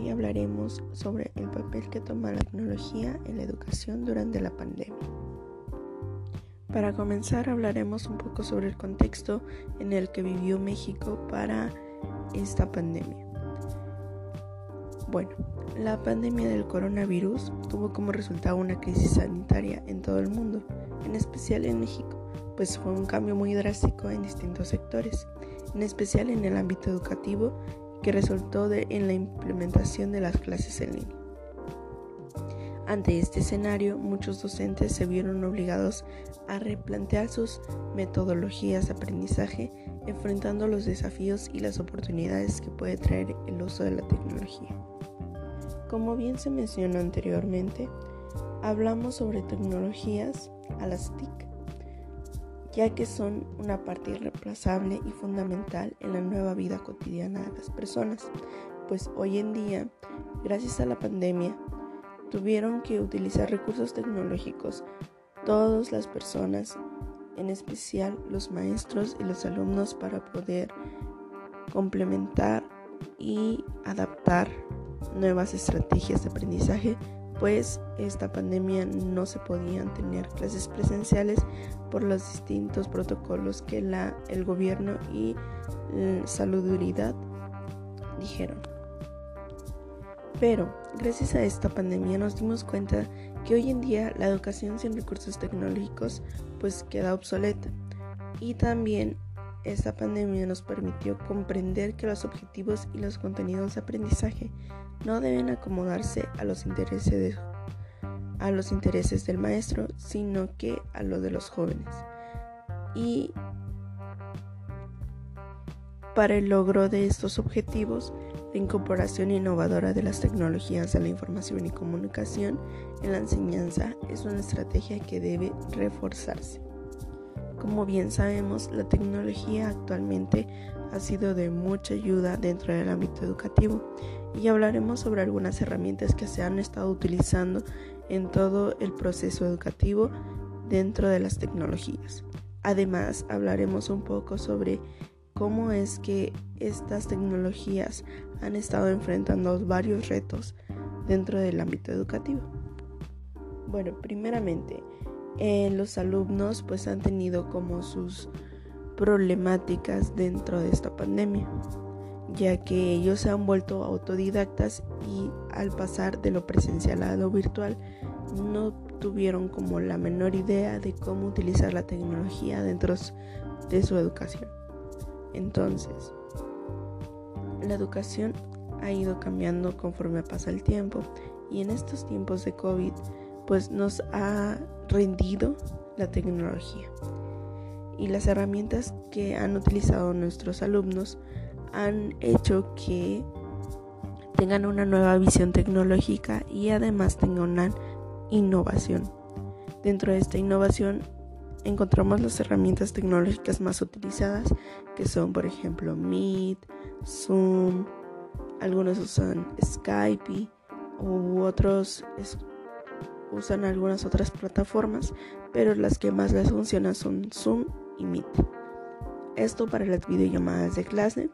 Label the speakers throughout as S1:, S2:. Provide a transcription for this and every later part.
S1: Hoy hablaremos sobre el papel que toma la tecnología en la educación durante la pandemia. Para comenzar hablaremos un poco sobre el contexto en el que vivió México para esta pandemia. Bueno, la pandemia del coronavirus tuvo como resultado una crisis sanitaria en todo el mundo, en especial en México pues fue un cambio muy drástico en distintos sectores, en especial en el ámbito educativo, que resultó en la implementación de las clases en línea. Ante este escenario, muchos docentes se vieron obligados a replantear sus metodologías de aprendizaje, enfrentando los desafíos y las oportunidades que puede traer el uso de la tecnología. Como bien se mencionó anteriormente, hablamos sobre tecnologías a las TIC, ya que son una parte irreemplazable y fundamental en la nueva vida cotidiana de las personas, pues hoy en día, gracias a la pandemia, tuvieron que utilizar recursos tecnológicos todas las personas, en especial los maestros y los alumnos, para poder complementar y adaptar nuevas estrategias de aprendizaje pues esta pandemia no se podían tener clases presenciales por los distintos protocolos que la, el gobierno y la salubridad dijeron. Pero gracias a esta pandemia nos dimos cuenta que hoy en día la educación sin recursos tecnológicos pues queda obsoleta y también esta pandemia nos permitió comprender que los objetivos y los contenidos de aprendizaje no deben acomodarse a los intereses, a los intereses del maestro, sino que a los de los jóvenes. Y para el logro de estos objetivos, la incorporación innovadora de las tecnologías de la información y comunicación en la enseñanza es una estrategia que debe reforzarse. Como bien sabemos, la tecnología actualmente ha sido de mucha ayuda dentro del ámbito educativo y hablaremos sobre algunas herramientas que se han estado utilizando en todo el proceso educativo dentro de las tecnologías. Además, hablaremos un poco sobre cómo es que estas tecnologías han estado enfrentando varios retos dentro del ámbito educativo. Bueno, primeramente, eh, los alumnos pues han tenido como sus problemáticas dentro de esta pandemia, ya que ellos se han vuelto autodidactas y al pasar de lo presencial a lo virtual no tuvieron como la menor idea de cómo utilizar la tecnología dentro de su educación. Entonces, la educación ha ido cambiando conforme pasa el tiempo y en estos tiempos de COVID pues nos ha rendido la tecnología. Y las herramientas que han utilizado nuestros alumnos han hecho que tengan una nueva visión tecnológica y además tengan una innovación. Dentro de esta innovación encontramos las herramientas tecnológicas más utilizadas que son por ejemplo Meet, Zoom, algunos usan Skype u otros usan algunas otras plataformas, pero las que más les funcionan son Zoom y Meet. Esto para las videollamadas de clase.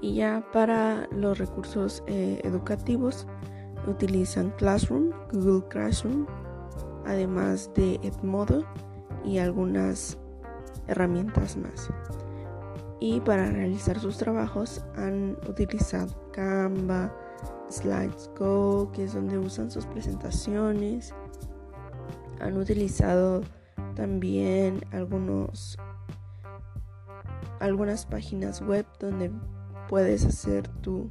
S1: Y ya para los recursos eh, educativos utilizan Classroom, Google Classroom, además de Edmodo y algunas herramientas más. Y para realizar sus trabajos han utilizado Canva, Slides Go, que es donde usan sus presentaciones. Han utilizado también algunos algunas páginas web donde puedes hacer tu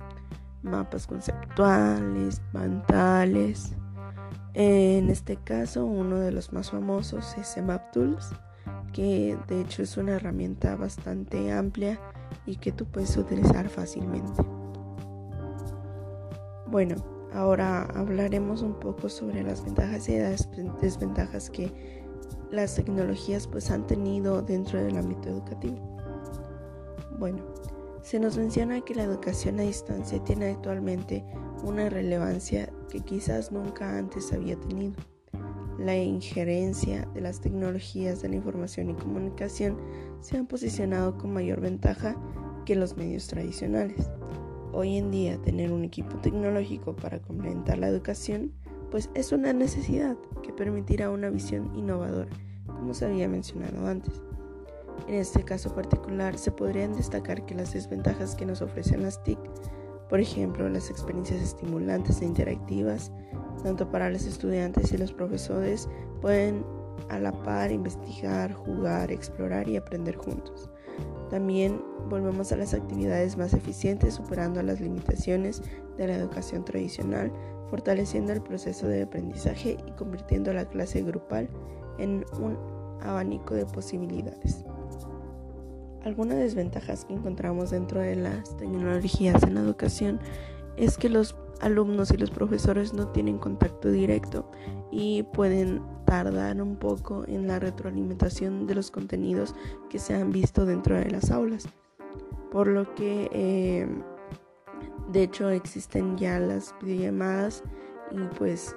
S1: mapas conceptuales, mentales. En este caso, uno de los más famosos es MapTools, que de hecho es una herramienta bastante amplia y que tú puedes utilizar fácilmente. Bueno, ahora hablaremos un poco sobre las ventajas y las desventajas que las tecnologías pues han tenido dentro del ámbito educativo. Bueno, se nos menciona que la educación a distancia tiene actualmente una relevancia que quizás nunca antes había tenido. La injerencia de las tecnologías de la información y comunicación se han posicionado con mayor ventaja que los medios tradicionales. Hoy en día tener un equipo tecnológico para complementar la educación, pues es una necesidad que permitirá una visión innovadora, como se había mencionado antes. En este caso particular se podrían destacar que las desventajas que nos ofrecen las TIC, por ejemplo, las experiencias estimulantes e interactivas, tanto para los estudiantes y los profesores, pueden a la par investigar, jugar, explorar y aprender juntos. También volvemos a las actividades más eficientes superando las limitaciones de la educación tradicional, fortaleciendo el proceso de aprendizaje y convirtiendo la clase grupal en un abanico de posibilidades. Algunas desventajas que encontramos dentro de las tecnologías en la educación es que los alumnos y los profesores no tienen contacto directo y pueden tardar un poco en la retroalimentación de los contenidos que se han visto dentro de las aulas. Por lo que, eh, de hecho, existen ya las videollamadas y pues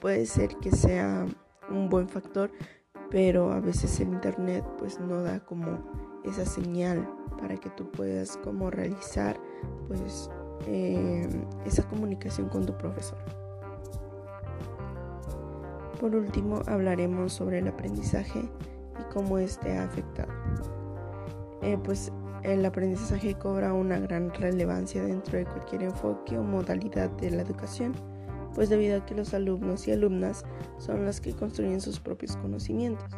S1: puede ser que sea un buen factor, pero a veces el internet pues no da como esa señal para que tú puedas como realizar pues eh, esa comunicación con tu profesor. Por último, hablaremos sobre el aprendizaje y cómo este ha afectado. Eh, pues el aprendizaje cobra una gran relevancia dentro de cualquier enfoque o modalidad de la educación, pues debido a que los alumnos y alumnas son los que construyen sus propios conocimientos.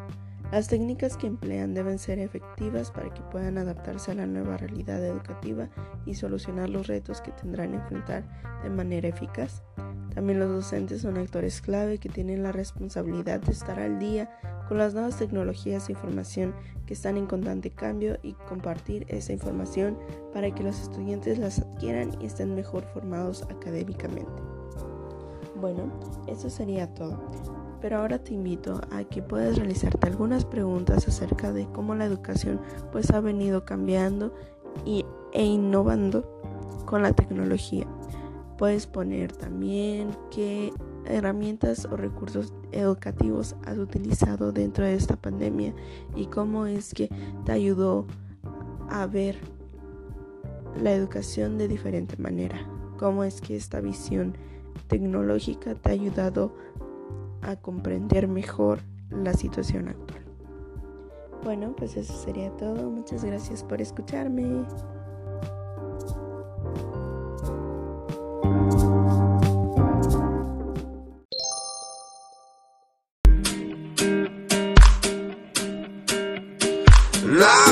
S1: Las técnicas que emplean deben ser efectivas para que puedan adaptarse a la nueva realidad educativa y solucionar los retos que tendrán que enfrentar de manera eficaz. También los docentes son actores clave que tienen la responsabilidad de estar al día con las nuevas tecnologías e información que están en constante cambio y compartir esa información para que los estudiantes las adquieran y estén mejor formados académicamente. Bueno, eso sería todo pero ahora te invito a que puedas realizarte algunas preguntas acerca de cómo la educación pues ha venido cambiando y, e innovando con la tecnología. Puedes poner también qué herramientas o recursos educativos has utilizado dentro de esta pandemia y cómo es que te ayudó a ver la educación de diferente manera. Cómo es que esta visión tecnológica te ha ayudado a comprender mejor la situación actual. Bueno, pues eso sería todo. Muchas gracias por escucharme. La